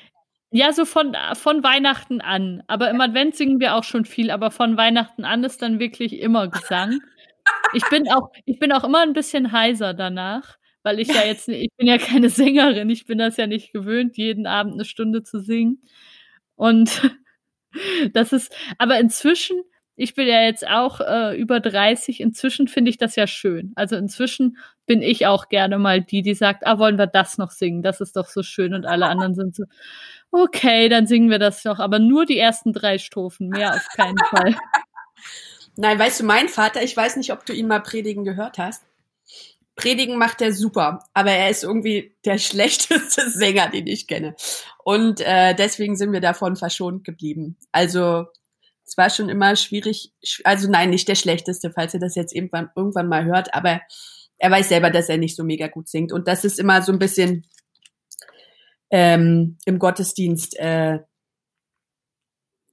Ja, so von, von Weihnachten an. Aber im Advent singen wir auch schon viel, aber von Weihnachten an ist dann wirklich immer Gesang. Ich bin auch, ich bin auch immer ein bisschen heiser danach, weil ich ja *laughs* jetzt, ich bin ja keine Sängerin, ich bin das ja nicht gewöhnt, jeden Abend eine Stunde zu singen. Und das ist, aber inzwischen, ich bin ja jetzt auch äh, über 30, inzwischen finde ich das ja schön. Also inzwischen bin ich auch gerne mal die, die sagt, ah, wollen wir das noch singen? Das ist doch so schön. Und alle anderen sind so, okay, dann singen wir das noch, aber nur die ersten drei Strophen, mehr auf keinen Fall. *laughs* Nein, weißt du, mein Vater, ich weiß nicht, ob du ihn mal predigen gehört hast. Predigen macht er super, aber er ist irgendwie der *laughs* schlechteste Sänger, den ich kenne. Und äh, deswegen sind wir davon verschont geblieben. Also es war schon immer schwierig, also nein, nicht der schlechteste, falls ihr das jetzt irgendwann, irgendwann mal hört, aber er weiß selber, dass er nicht so mega gut singt. Und das ist immer so ein bisschen ähm, im Gottesdienst. Äh,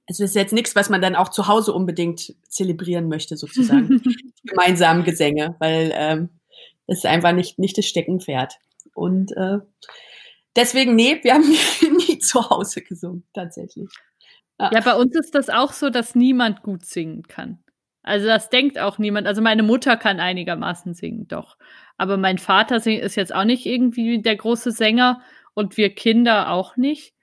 es ist jetzt nichts, was man dann auch zu Hause unbedingt zelebrieren möchte, sozusagen. *laughs* Gemeinsamen Gesänge, weil ähm, ist einfach nicht, nicht das Steckenpferd. Und äh, deswegen, nee, wir haben *laughs* nie zu Hause gesungen, tatsächlich. Ja. ja, bei uns ist das auch so, dass niemand gut singen kann. Also das denkt auch niemand. Also meine Mutter kann einigermaßen singen, doch. Aber mein Vater ist jetzt auch nicht irgendwie der große Sänger und wir Kinder auch nicht.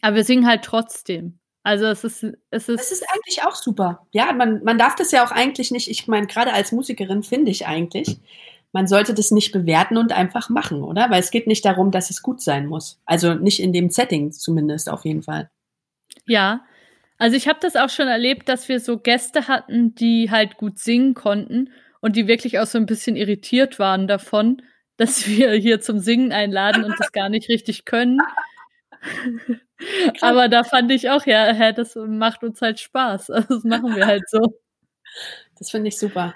Aber wir singen halt trotzdem. Also es ist, es ist. Es ist eigentlich auch super. Ja, man, man darf das ja auch eigentlich nicht, ich meine, gerade als Musikerin finde ich eigentlich, man sollte das nicht bewerten und einfach machen, oder? Weil es geht nicht darum, dass es gut sein muss. Also nicht in dem Setting zumindest auf jeden Fall. Ja, also ich habe das auch schon erlebt, dass wir so Gäste hatten, die halt gut singen konnten und die wirklich auch so ein bisschen irritiert waren davon, *laughs* dass wir hier zum Singen einladen und das gar nicht richtig können. Aber da fand ich auch, ja, das macht uns halt Spaß. *laughs* Das machen wir halt so. Das finde ich super.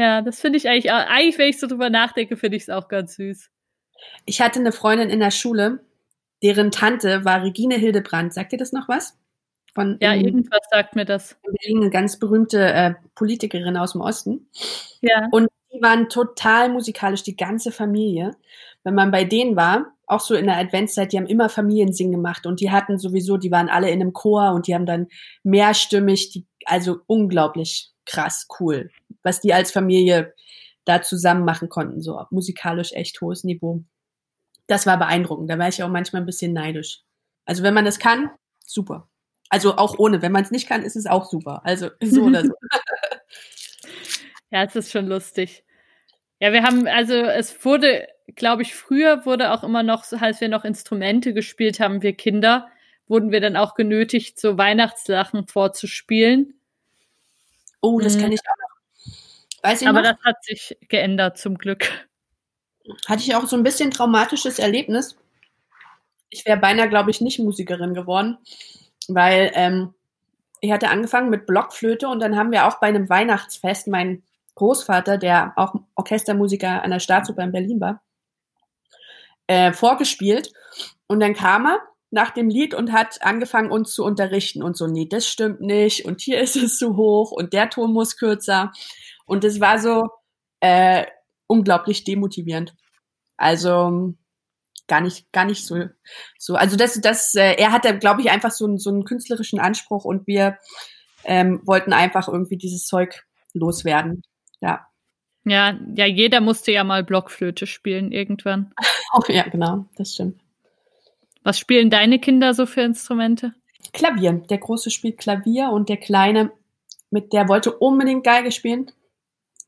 Ja, das finde ich eigentlich, eigentlich, wenn ich so drüber nachdenke, finde ich es auch ganz süß. Ich hatte eine Freundin in der Schule, deren Tante war Regine Hildebrand. Sagt ihr das noch was? Von ja, in, irgendwas sagt mir das. Eine ganz berühmte äh, Politikerin aus dem Osten. Ja. Und die waren total musikalisch, die ganze Familie. Wenn man bei denen war, auch so in der Adventszeit, die haben immer Familiensingen gemacht und die hatten sowieso, die waren alle in einem Chor und die haben dann mehrstimmig, die, also unglaublich krass cool, was die als Familie da zusammen machen konnten, so musikalisch echt hohes Niveau. Das war beeindruckend. Da war ich auch manchmal ein bisschen neidisch. Also wenn man das kann, super. Also auch ohne, wenn man es nicht kann, ist es auch super. Also *laughs* so oder so. *laughs* ja, es ist schon lustig. Ja, wir haben, also es wurde, glaube ich, früher wurde auch immer noch, als wir noch Instrumente gespielt haben, wir Kinder, wurden wir dann auch genötigt, so Weihnachtslachen vorzuspielen. Oh, das mhm. kenne ich auch noch. Weiß ich Aber noch? das hat sich geändert, zum Glück. Hatte ich auch so ein bisschen traumatisches Erlebnis. Ich wäre beinahe, glaube ich, nicht Musikerin geworden weil ähm, ich hatte angefangen mit Blockflöte und dann haben wir auch bei einem Weihnachtsfest mein Großvater, der auch Orchestermusiker an der Staatsoper in Berlin war, äh, vorgespielt. Und dann kam er nach dem Lied und hat angefangen, uns zu unterrichten und so, nee, das stimmt nicht und hier ist es zu hoch und der Ton muss kürzer. Und es war so äh, unglaublich demotivierend. Also gar nicht, gar nicht so, so. Also das, das, äh, er hatte, glaube ich, einfach so, so einen künstlerischen Anspruch und wir ähm, wollten einfach irgendwie dieses Zeug loswerden. Ja. Ja, ja, jeder musste ja mal Blockflöte spielen irgendwann. *laughs* oh, ja, genau, das stimmt. Was spielen deine Kinder so für Instrumente? Klavier. Der Große spielt Klavier und der Kleine, mit der wollte unbedingt Geige spielen.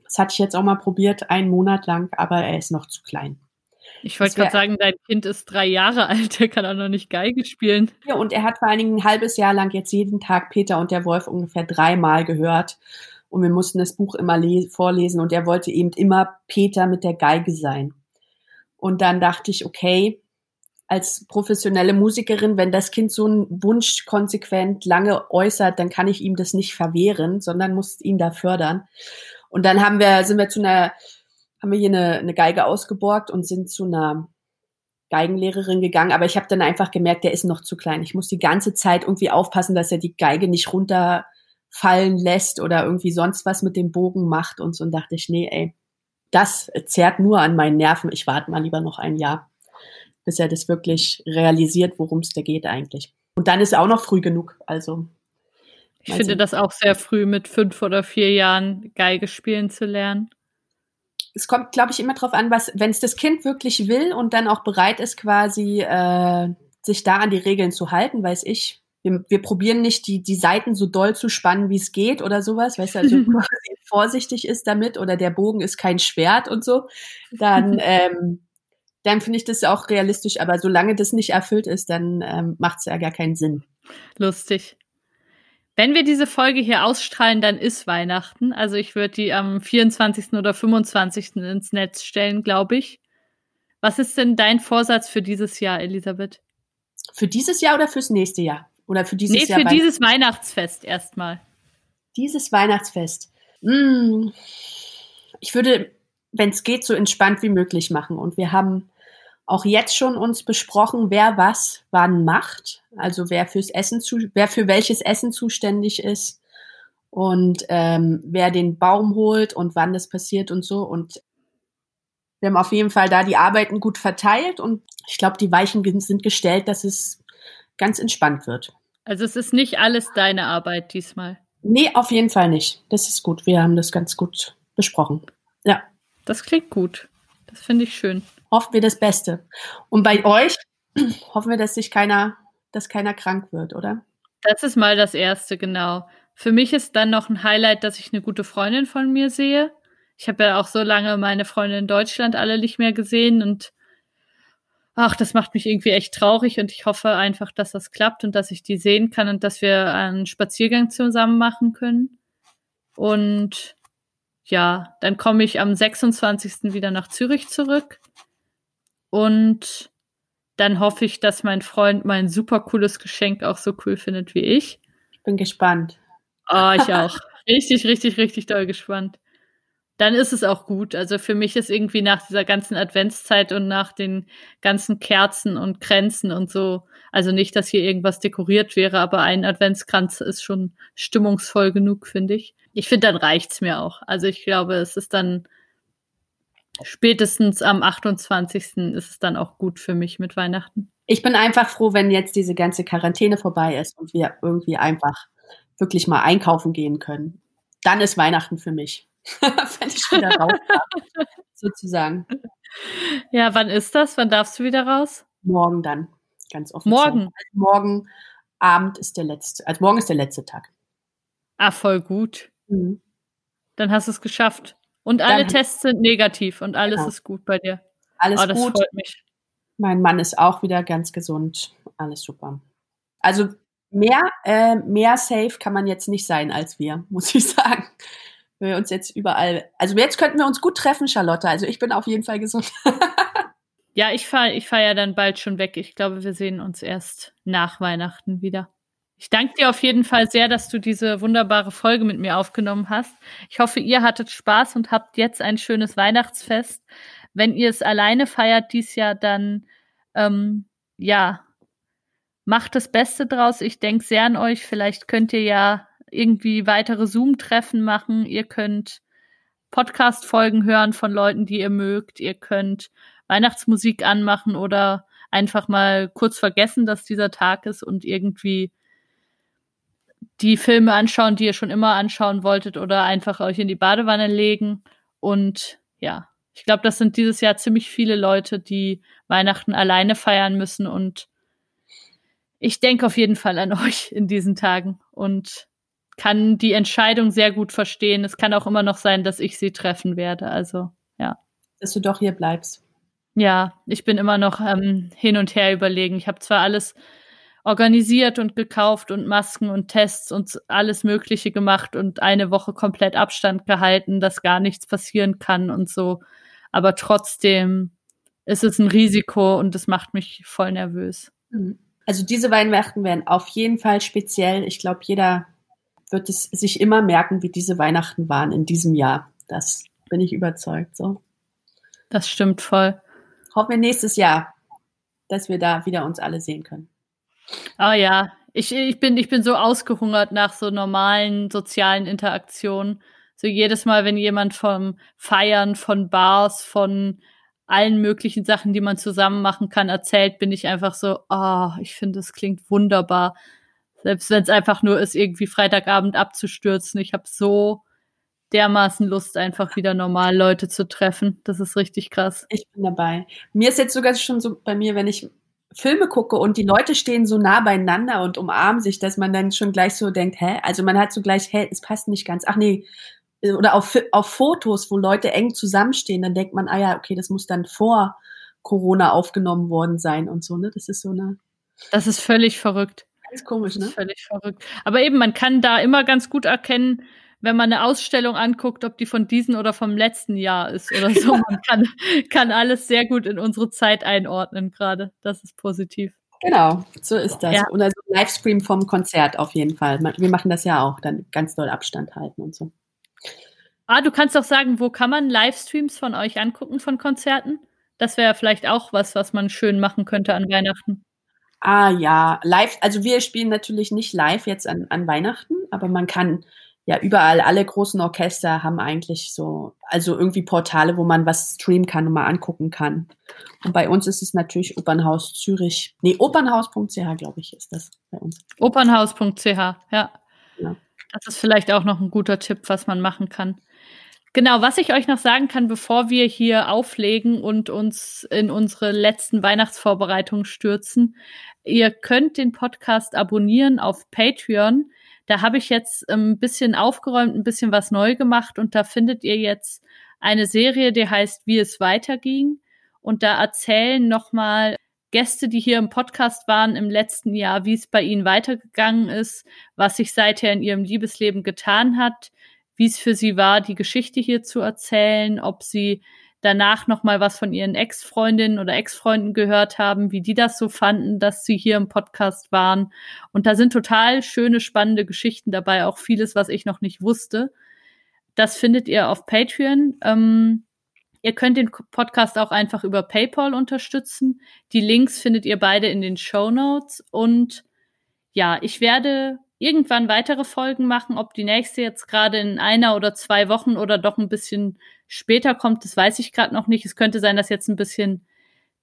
Das hatte ich jetzt auch mal probiert, einen Monat lang, aber er ist noch zu klein. Ich wollte gerade sagen, dein Kind ist drei Jahre *laughs* alt, der kann auch noch nicht Geige spielen. Ja, und er hat vor allen Dingen ein halbes Jahr lang jetzt jeden Tag Peter und der Wolf ungefähr dreimal gehört. Und wir mussten das Buch immer vorlesen und er wollte eben immer Peter mit der Geige sein. Und dann dachte ich, okay, als professionelle Musikerin, wenn das Kind so einen Wunsch konsequent lange äußert, dann kann ich ihm das nicht verwehren, sondern muss ihn da fördern. Und dann haben wir, sind wir zu einer haben wir hier eine, eine Geige ausgeborgt und sind zu einer Geigenlehrerin gegangen, aber ich habe dann einfach gemerkt, der ist noch zu klein. Ich muss die ganze Zeit irgendwie aufpassen, dass er die Geige nicht runterfallen lässt oder irgendwie sonst was mit dem Bogen macht und so und dachte ich, nee, ey, das zerrt nur an meinen Nerven. Ich warte mal lieber noch ein Jahr, bis er das wirklich realisiert, worum es da geht eigentlich. Und dann ist er auch noch früh genug, also. Ich finde das auch sehr früh, mit fünf oder vier Jahren Geige spielen zu lernen es kommt, glaube ich, immer drauf an, was, wenn es das Kind wirklich will und dann auch bereit ist, quasi äh, sich da an die Regeln zu halten, weiß ich. Wir, wir probieren nicht, die, die Seiten so doll zu spannen, wie es geht oder sowas, weißt du, also *laughs* vorsichtig ist damit oder der Bogen ist kein Schwert und so, dann, *laughs* ähm, dann finde ich das auch realistisch. Aber solange das nicht erfüllt ist, dann ähm, macht es ja gar keinen Sinn. Lustig. Wenn wir diese Folge hier ausstrahlen, dann ist Weihnachten. Also ich würde die am 24. oder 25. ins Netz stellen, glaube ich. Was ist denn dein Vorsatz für dieses Jahr, Elisabeth? Für dieses Jahr oder fürs nächste Jahr? Oder für dieses nee, Jahr? für dieses Weihnachtsfest erstmal. Dieses Weihnachtsfest. Hm. Ich würde, wenn es geht, so entspannt wie möglich machen. Und wir haben auch jetzt schon uns besprochen, wer was wann macht, also wer fürs Essen zu, wer für welches Essen zuständig ist und ähm, wer den Baum holt und wann das passiert und so. Und wir haben auf jeden Fall da die Arbeiten gut verteilt und ich glaube, die Weichen sind gestellt, dass es ganz entspannt wird. Also es ist nicht alles deine Arbeit diesmal. Nee, auf jeden Fall nicht. Das ist gut. Wir haben das ganz gut besprochen. Ja. Das klingt gut. Das finde ich schön hoffen wir das Beste. Und bei euch *clears throat* hoffen wir, dass sich keiner, dass keiner krank wird, oder? Das ist mal das Erste, genau. Für mich ist dann noch ein Highlight, dass ich eine gute Freundin von mir sehe. Ich habe ja auch so lange meine Freunde in Deutschland alle nicht mehr gesehen und ach, das macht mich irgendwie echt traurig und ich hoffe einfach, dass das klappt und dass ich die sehen kann und dass wir einen Spaziergang zusammen machen können. Und ja, dann komme ich am 26. wieder nach Zürich zurück und dann hoffe ich, dass mein Freund mein super cooles Geschenk auch so cool findet wie ich. Ich bin gespannt. Oh, ich *laughs* auch. richtig, richtig, richtig doll gespannt dann ist es auch gut. Also für mich ist irgendwie nach dieser ganzen Adventszeit und nach den ganzen Kerzen und Kränzen und so, also nicht, dass hier irgendwas dekoriert wäre, aber ein Adventskranz ist schon stimmungsvoll genug, finde ich. Ich finde, dann reicht's mir auch. Also ich glaube, es ist dann spätestens am 28. ist es dann auch gut für mich mit Weihnachten. Ich bin einfach froh, wenn jetzt diese ganze Quarantäne vorbei ist und wir irgendwie einfach wirklich mal einkaufen gehen können. Dann ist Weihnachten für mich. *laughs* wenn ich wieder raus darf, *laughs* sozusagen. Ja, wann ist das? Wann darfst du wieder raus? Morgen dann, ganz offiziell. Morgen? Also morgen Abend ist der letzte, also morgen ist der letzte Tag. Ah, voll gut. Mhm. Dann hast du es geschafft. Und alle dann Tests sind negativ und alles genau. ist gut bei dir. Alles oh, das gut. freut mich. Mein Mann ist auch wieder ganz gesund. Alles super. Also mehr, äh, mehr safe kann man jetzt nicht sein als wir, *laughs* muss ich sagen wenn wir uns jetzt überall, also jetzt könnten wir uns gut treffen, Charlotte. Also ich bin auf jeden Fall gesund. *laughs* ja, ich fahre ich fahr ja dann bald schon weg. Ich glaube, wir sehen uns erst nach Weihnachten wieder. Ich danke dir auf jeden Fall sehr, dass du diese wunderbare Folge mit mir aufgenommen hast. Ich hoffe, ihr hattet Spaß und habt jetzt ein schönes Weihnachtsfest. Wenn ihr es alleine feiert dies Jahr, dann ähm, ja, macht das Beste draus. Ich denke sehr an euch. Vielleicht könnt ihr ja irgendwie weitere Zoom-Treffen machen. Ihr könnt Podcast-Folgen hören von Leuten, die ihr mögt. Ihr könnt Weihnachtsmusik anmachen oder einfach mal kurz vergessen, dass dieser Tag ist und irgendwie die Filme anschauen, die ihr schon immer anschauen wolltet oder einfach euch in die Badewanne legen. Und ja, ich glaube, das sind dieses Jahr ziemlich viele Leute, die Weihnachten alleine feiern müssen und ich denke auf jeden Fall an *laughs* euch in diesen Tagen und kann die Entscheidung sehr gut verstehen. Es kann auch immer noch sein, dass ich sie treffen werde. Also, ja. Dass du doch hier bleibst. Ja, ich bin immer noch ähm, hin und her überlegen. Ich habe zwar alles organisiert und gekauft und Masken und Tests und alles Mögliche gemacht und eine Woche komplett Abstand gehalten, dass gar nichts passieren kann und so. Aber trotzdem ist es ein Risiko und es macht mich voll nervös. Mhm. Also diese Weihnachten werden auf jeden Fall speziell. Ich glaube, jeder wird es sich immer merken, wie diese Weihnachten waren in diesem Jahr. Das bin ich überzeugt. So. Das stimmt voll. Hoffen wir nächstes Jahr, dass wir da wieder uns alle sehen können. Oh ja, ich, ich, bin, ich bin so ausgehungert nach so normalen sozialen Interaktionen. So jedes Mal, wenn jemand vom Feiern, von Bars, von allen möglichen Sachen, die man zusammen machen kann, erzählt, bin ich einfach so, oh, ich finde, das klingt wunderbar. Selbst wenn es einfach nur ist, irgendwie Freitagabend abzustürzen. Ich habe so dermaßen Lust, einfach wieder normal Leute zu treffen. Das ist richtig krass. Ich bin dabei. Mir ist jetzt sogar schon so bei mir, wenn ich Filme gucke und die Leute stehen so nah beieinander und umarmen sich, dass man dann schon gleich so denkt, hä? Also man hat so gleich, hä, es passt nicht ganz. Ach nee. Oder auf, auf Fotos, wo Leute eng zusammenstehen, dann denkt man, ah ja, okay, das muss dann vor Corona aufgenommen worden sein und so, ne? Das ist so eine. Das ist völlig verrückt. Ganz komisch, ne? Völlig verrückt. Aber eben, man kann da immer ganz gut erkennen, wenn man eine Ausstellung anguckt, ob die von diesem oder vom letzten Jahr ist oder so. *laughs* Man kann, kann alles sehr gut in unsere Zeit einordnen gerade. Das ist positiv. Genau, so ist das. Ja. Und also Livestream vom Konzert auf jeden Fall. Wir machen das ja auch, dann ganz doll Abstand halten und so. Ah, du kannst doch sagen, wo kann man Livestreams von euch angucken von Konzerten? Das wäre vielleicht auch was, was man schön machen könnte an Weihnachten. Ah ja, live, also wir spielen natürlich nicht live jetzt an, an Weihnachten, aber man kann ja überall, alle großen Orchester haben eigentlich so, also irgendwie Portale, wo man was streamen kann und mal angucken kann. Und bei uns ist es natürlich Opernhaus Zürich. Nee, opernhaus.ch, glaube ich, ist das bei uns. Opernhaus.ch, ja. ja. Das ist vielleicht auch noch ein guter Tipp, was man machen kann. Genau, was ich euch noch sagen kann, bevor wir hier auflegen und uns in unsere letzten Weihnachtsvorbereitungen stürzen. Ihr könnt den Podcast abonnieren auf Patreon. Da habe ich jetzt ein bisschen aufgeräumt, ein bisschen was neu gemacht und da findet ihr jetzt eine Serie, die heißt Wie es weiterging. und da erzählen nochmal Gäste, die hier im Podcast waren im letzten Jahr, wie es bei ihnen weitergegangen ist, was sich seither in ihrem Liebesleben getan hat, wie es für sie war, die Geschichte hier zu erzählen, ob sie danach noch mal was von ihren Ex-Freundinnen oder Ex-Freunden gehört haben, wie die das so fanden, dass sie hier im Podcast waren. Und da sind total schöne, spannende Geschichten dabei, auch vieles, was ich noch nicht wusste. Das findet ihr auf Patreon. Ähm, ihr könnt den Podcast auch einfach über PayPal unterstützen. Die Links findet ihr beide in den Show Notes. Und ja, ich werde irgendwann weitere Folgen machen. Ob die nächste jetzt gerade in einer oder zwei Wochen oder doch ein bisschen später kommt, das weiß ich gerade noch nicht. Es könnte sein, dass jetzt ein bisschen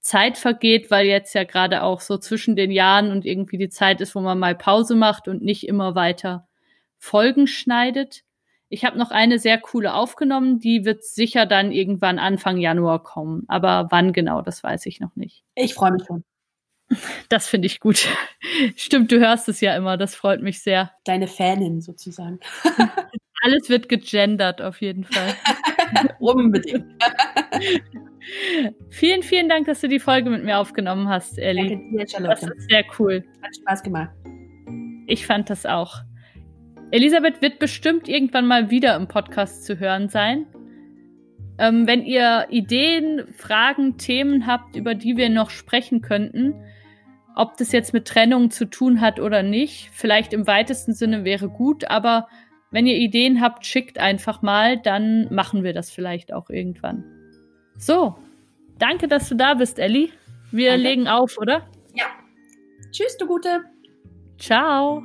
Zeit vergeht, weil jetzt ja gerade auch so zwischen den Jahren und irgendwie die Zeit ist, wo man mal Pause macht und nicht immer weiter Folgen schneidet. Ich habe noch eine sehr coole aufgenommen, die wird sicher dann irgendwann Anfang Januar kommen. Aber wann genau, das weiß ich noch nicht. Ich freue mich schon. Das finde ich gut. Stimmt, du hörst es ja immer, das freut mich sehr. Deine Fanin sozusagen. *laughs* Alles wird gegendert auf jeden Fall. *laughs* Unbedingt. *laughs* vielen, vielen Dank, dass du die Folge mit mir aufgenommen hast, Ellie. Danke dir, Charlotte. Das ist sehr cool. Hat Spaß gemacht. Ich fand das auch. Elisabeth wird bestimmt irgendwann mal wieder im Podcast zu hören sein. Ähm, wenn ihr Ideen, Fragen, Themen habt, über die wir noch sprechen könnten, ob das jetzt mit Trennung zu tun hat oder nicht, vielleicht im weitesten Sinne wäre gut, aber wenn ihr Ideen habt, schickt einfach mal, dann machen wir das vielleicht auch irgendwann. So, danke, dass du da bist, Elli. Wir danke. legen auf, oder? Ja. Tschüss, du Gute. Ciao.